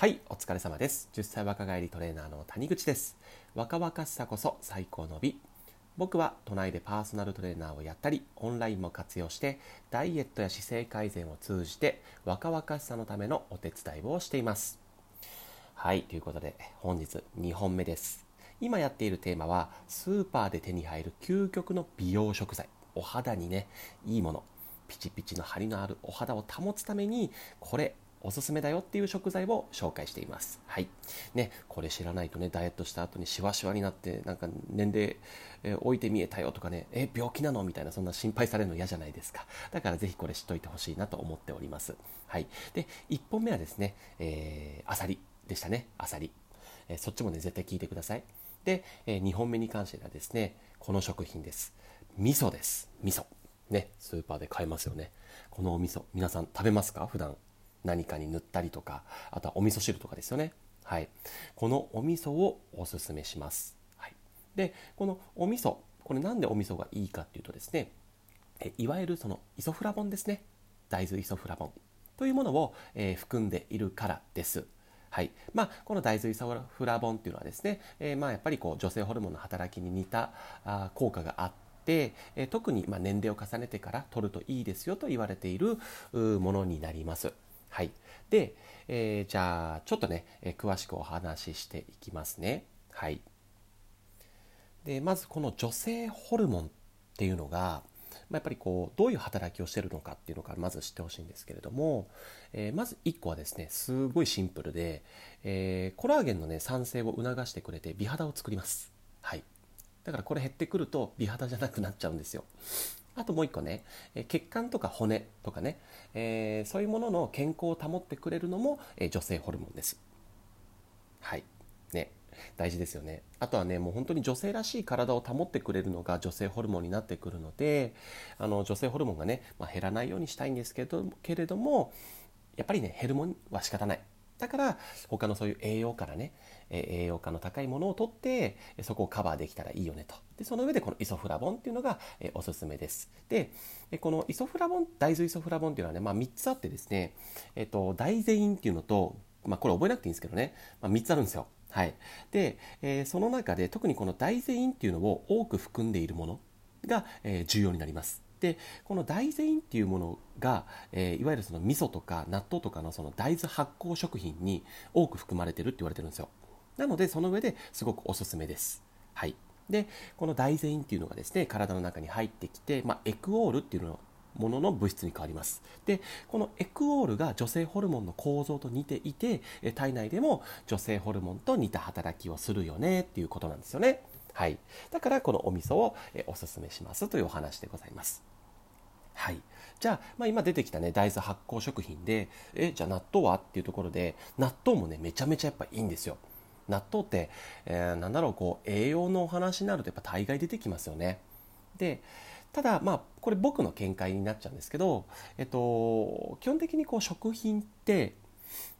はい、お疲れ様です。10歳若返りトレーナーの谷口です。若々しさこそ最高の美。僕は都内でパーソナルトレーナーをやったり、オンラインも活用して、ダイエットや姿勢改善を通じて、若々しさのためのお手伝いをしています。はい、ということで、本日2本目です。今やっているテーマは、スーパーで手に入る究極の美容食材。お肌にね、いいもの。ピチピチの張りのあるお肌を保つために、これ、おすすめだよっていう食材を紹介しています。はい。ね、これ知らないとね、ダイエットした後にシワシワになって、なんか年齢、えー置いて見えたよとかね、え、病気なのみたいな、そんな心配されるの嫌じゃないですか。だからぜひこれ知っといてほしいなと思っております。はい。で、1本目はですね、えー、アサリでしたね。アサリ。えーそっちもね、絶対聞いてください。で、え2本目に関してはですね、この食品です。味噌です。味噌。ね、スーパーで買えますよね。このお味噌、皆さん食べますか？普段。何かに塗ったりとか、あとはお味噌汁とかですよね。はい。このお味噌をおすすめします。はい。で、このお味噌、これなんでお味噌がいいかっていうとですね、えいわゆるそのイソフラボンですね。大豆イソフラボンというものを、えー含んでいるからです。はいまあ、この大豆イソフラボンっていうのはですね、えーまあ、やっぱりこう女性ホルモンの働きに似たあ効果があって、えー特にまあ年齢を重ねてから取るといいですよと言われているものになります。はい、で、えーじゃあちょっとね、えー詳しくお話ししていきますね。はい、でまずこの女性ホルモンっていうのがまあやっぱりこうどういう働きをしてるのかっていうのからまず知ってほしいんですけれども、えーまず1個はですねすごいシンプルで、えコラーゲンの、ね、産生を促してくれて美肌を作ります、はい、だからこれ減ってくると美肌じゃなくなっちゃうんですよ。あともう1個ねえー血管とか骨とかね、えーそういうものの健康を保ってくれるのも、えー女性ホルモンです。はい。ね。大事ですよね。あとはねもう本当に女性らしい体を保ってくれるのが女性ホルモンになってくるのであの女性ホルモンがね、まあ、減らないようにしたいんですけどけれどもやっぱりね減るもんは仕方ない。だから他のそういう栄養からね。え栄養価の高いものを取ってそこをカバーできたらいいよねと。でその上でこのイソフラボンっていうのがえおすすめです。でこのイソフラボン大豆イソフラボンっていうのはね、まあ、3つあってですね、えっと大豆インっていうのと、まあ、これ覚えなくていいんですけどね、まあ、3つあるんですよ。はい。で、えーその中で特にこの大豆インっていうのを多く含んでいるものが、えー重要になります。でこの大豆インっていうものが、えーいわゆるその味噌とか納豆とかのその大豆発酵食品に多く含まれてるって言われてるんですよ。なのでその上ですごくおすすめです。はい。でこの大豆インっていうのがですね体の中に入ってきて、まあ、エクオールっていうのものの物質に変わります。でこのエクオールが女性ホルモンの構造と似ていて体内でも女性ホルモンと似た働きをするよねっていうことなんですよね。はい。だからこのお味噌をおすすめしますというお話でございます。はい、じゃあ,、まあ今出てきた、ね、大豆発酵食品でえじゃあ納豆はっていうところで納豆もねめちゃめちゃやっぱいいんですよ。納豆って、えーなんだろうこう栄養のお話になるとやっぱ大概出てきますよね。でただまあこれ僕の見解になっちゃうんですけど、えっと、基本的にこう食品って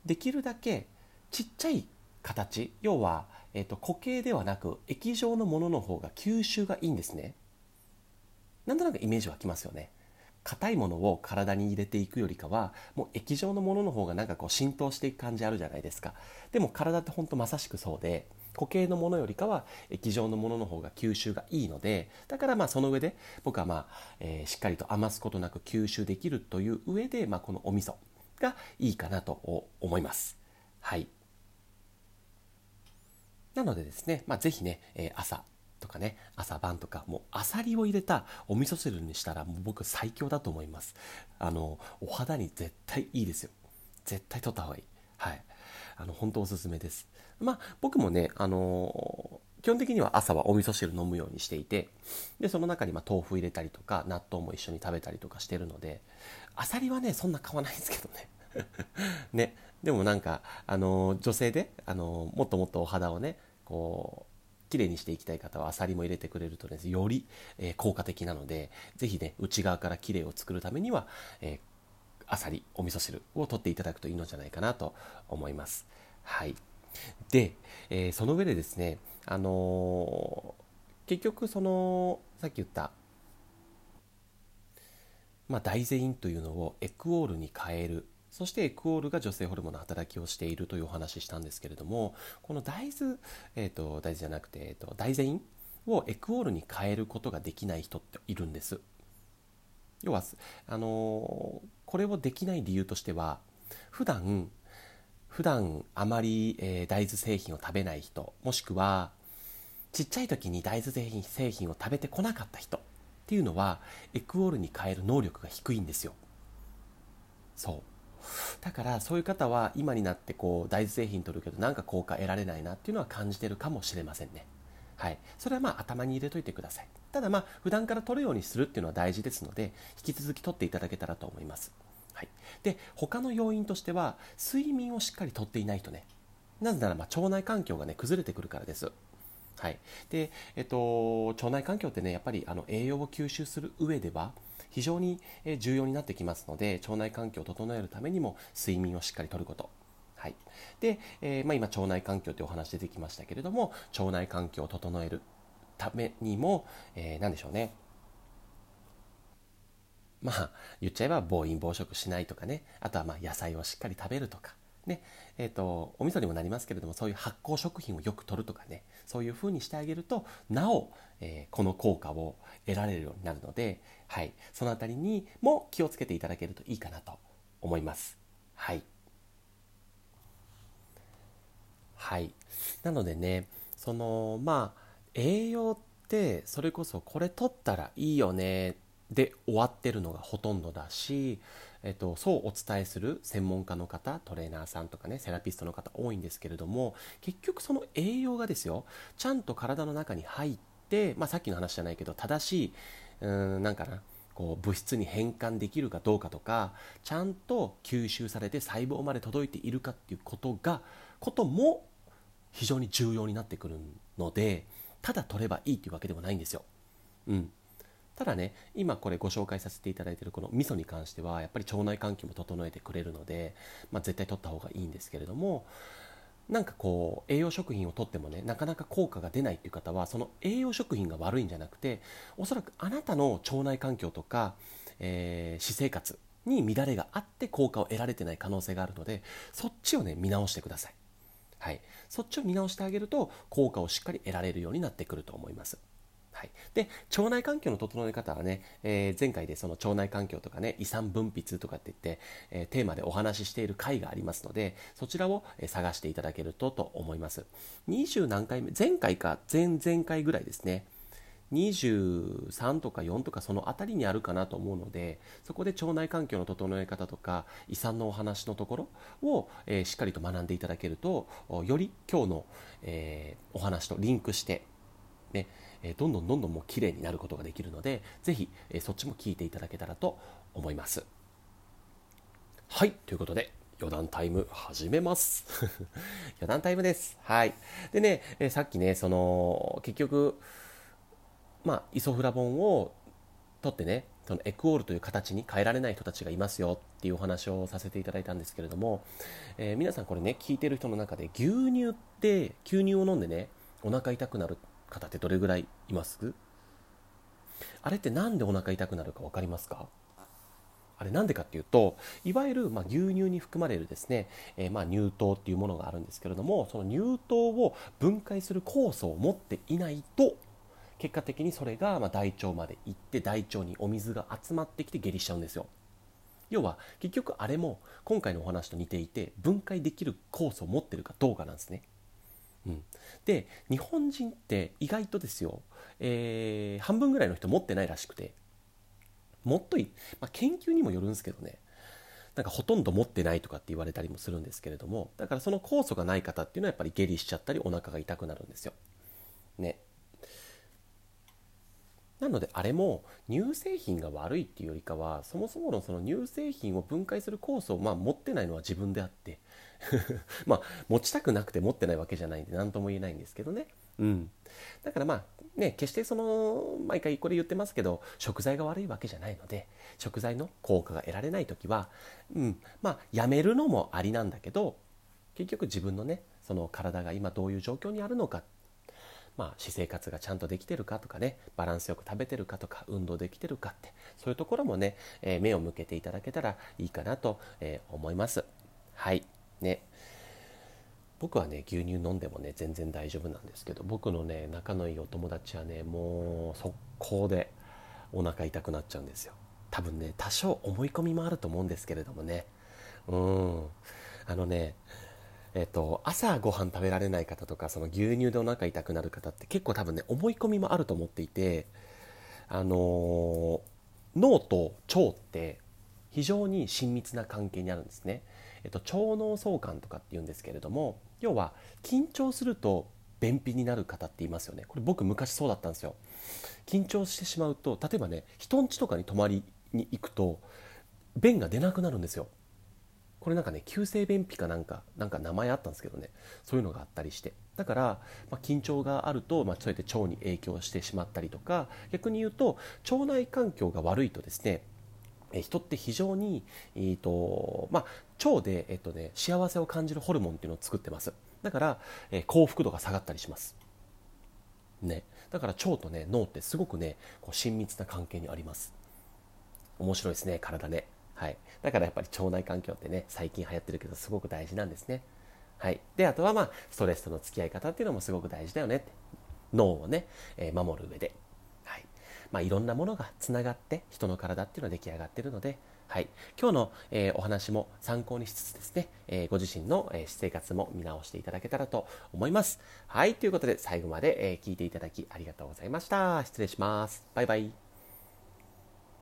できるだけちっちゃい形要は、えっと、固形ではなく液状のものの方が吸収がいいんですね。なんとなくイメージ湧きますよね。硬いものを体に入れていくよりかはもう液状のものの方がなんかこう浸透していく感じあるじゃないですか。でも体って本当まさしくそうで固形のものよりかは液状のものの方が吸収がいいのでだからまあその上で僕はまあ、えーしっかりと余すことなく吸収できるという上で、まあ、このお味噌がいいかなと思います。はい。なのでですね、まあ、ぜひね、え朝とかね朝晩とかもうアサリを入れたお味噌汁にしたらもう僕最強だと思います。あのお肌に絶対いいですよ。絶対取った方がいい。はい。あの本当おすすめです。まあ僕もねあの基本的には朝はお味噌汁飲むようにしていてでその中にま豆腐入れたりとか納豆も一緒に食べたりとかしてるのでアサリはねそんな買わないんですけどね。ね。でもなんかあの女性であのもっともっとお肌をねこう綺麗にしていきたい方はアサリも入れてくれるとねより、えー効果的なのでぜひね内側から綺麗を作るためには、えーアサリお味噌汁を取っていただくといいのじゃないかなと思います。はい。で、えーその上でですねあの結局そのさっき言ったまあ、大豆インというのをエクオールに変えるそしてエクオールが女性ホルモンの働きをしているというお話ししたんですけれどもこの大豆、えーと、大豆じゃなくて、えーと、大豆インをエクオールに変えることができない人っているんです。要はあのー、これをできない理由としては普段普段あまり、えー、大豆製品を食べない人もしくはちっちゃい時に大豆製品製品を食べてこなかった人っていうのはエクオールに変える能力が低いんですよ。そう。だからそういう方は今になってこう大豆製品取るけどなんか効果得られないなっていうのは感じてるかもしれませんね。はい。それはまあ頭に入れといてください。ただまあ普段から取るようにするっていうのは大事ですので引き続き取っていただけたらと思います。はい、で他の要因としては睡眠をしっかりとっていないとね。なぜならば腸内環境がね崩れてくるからです。はい。でえっと、腸内環境ってねやっぱりあの栄養を吸収する上では非常に重要になってきますので腸内環境を整えるためにも睡眠をしっかりとること。はい。でえー、まあ、今腸内環境というお話出てきましたけれども腸内環境を整えるためにも、えー、何でしょうね。まあ言っちゃえば暴飲暴食しないとかね。あとはまあ野菜をしっかり食べるとか。ねえーと、お味噌にもなりますけれどもそういう発酵食品をよく摂るとかねそういうふうにしてあげるとなお、えー、この効果を得られるようになるので、はい、その辺りにも気をつけていただけるといいかなと思います。はい、はい、なのでねそのまあ栄養ってそれこそこれ取ったらいいよねで終わってるのがほとんどだし、えっと、そうお伝えする専門家の方トレーナーさんとかねセラピストの方多いんですけれども結局その栄養がですよちゃんと体の中に入って、まあ、さっきの話じゃないけど正しいうーんなんかなこう物質に変換できるかどうかとかちゃんと吸収されて細胞まで届いているかっていうことがことも非常に重要になってくるのでただ取ればいいっていうわけでもないんですよ。うん、ただね今これご紹介させていただいているこの味噌に関してはやっぱり腸内環境も整えてくれるので、まあ、絶対取った方がいいんですけれどもなんかこう栄養食品をとってもねなかなか効果が出ないっていう方はその栄養食品が悪いんじゃなくておそらくあなたの腸内環境とか、えー、私生活に乱れがあって効果を得られてない可能性があるのでそっちをね見直してください、はい、そっちを見直してあげると効果をしっかり得られるようになってくると思います。はい、で腸内環境の整え方はね、えー、前回でその腸内環境とかね遺産分泌とかって言って、えー、テーマでお話ししている回がありますのでそちらを、探していただけるとと思います。20何回目前回か前々回ぐらいですね。23とか4とかその辺りにあるかなと思うのでそこで腸内環境の整え方とか遺産のお話のところを、えー、しっかりと学んでいただけるとより今日の、えー、お話とリンクしてねえどんどんどんどんもう綺麗になることができるのでぜひ、えそっちも聞いていただけたらと思います。はいということで余談タイム始めます。余談タイムです。はい。でね、えさっきねその結局まあイソフラボンを取ってねそのエクオールという形に変えられない人たちがいますよっていうお話をさせていただいたんですけれども、えー、皆さんこれね聞いてる人の中で牛乳って牛乳を飲んでねお腹痛くなる方ってどれぐらいいます？あれって何でお腹痛くなるか分かりますか？あれなんでかっていうといわゆるま牛乳に含まれるですね、えー、ま乳糖っていうものがあるんですけれどもその乳糖を分解する酵素を持っていないと結果的にそれがま大腸まで行って大腸にお水が集まってきて下痢しちゃうんですよ。要は結局あれも今回のお話と似ていて分解できる酵素を持ってるかどうかなんですね。うん、で日本人って意外とですよ、えー、半分ぐらいの人持ってないらしくて。もっとい、まあ、研究にもよるんですけどね。なんかほとんど持ってないとかって言われたりもするんですけれども。だからその酵素がない方っていうのはやっぱり下痢しちゃったりお腹が痛くなるんですよ。ね。なのであれも乳製品が悪いっていうよりかはそもそものその乳製品を分解する酵素をまあ持ってないのは自分であって。まあ持ちたくなくて持ってないわけじゃないんで何とも言えないんですけどね。うん、だからまあね決してその毎回これ言ってますけど食材が悪いわけじゃないので食材の効果が得られない時は、うん、まあやめるのもありなんだけど結局自分のねその体が今どういう状況にあるのかまあ、私生活がちゃんとできてるかとかねバランスよく食べてるかとか運動できてるかってそういうところもね、えー、目を向けていただけたらいいかなと、えー、思います。はい。ね。僕はね牛乳飲んでもね全然大丈夫なんですけど僕のね仲のいいお友達はねもう速攻でお腹痛くなっちゃうんですよ。多分ね多少思い込みもあると思うんですけれどもね。うん。あのねえっと、朝ご飯食べられない方とかその牛乳でお腹痛くなる方って結構多分ね思い込みもあると思っていてあのー、脳と腸って非常に親密な関係にあるんですね、えっと、腸脳相関とかって言うんですけれども要は緊張すると便秘になる方っていますよね。これ僕昔そうだったんですよ。緊張してしまうと例えばね人ん家とかに泊まりに行くと便が出なくなるんですよ。これなんかね急性便秘かなんかなんか名前あったんですけどね。そういうのがあったりして。だから、まあ、緊張があると、まあ、そうやって腸に影響してしまったりとか逆に言うと腸内環境が悪いとですね人って非常に、えーとまあ、腸で、えっとね、幸せを感じるホルモンっていうのを作ってます。だから、えー、幸福度が下がったりします、ね、だから腸と、ね、脳ってすごくねこう親密な関係にあります。面白いですね体ね。はい。だからやっぱり腸内環境ってね最近流行ってるけどすごく大事なんですね。はい。であとはまあストレスとの付き合い方っていうのもすごく大事だよねって。脳をね、えー、守る上で。まあ、いろんなものがつながって人の体っていうのは出来上がってるので、はい、今日の、えー、お話も参考にしつつですね、えー、ご自身の、えー、私生活も見直していただけたらと思います。はい、ということで最後まで、え聞いていただきありがとうございました。失礼します。バイバイ。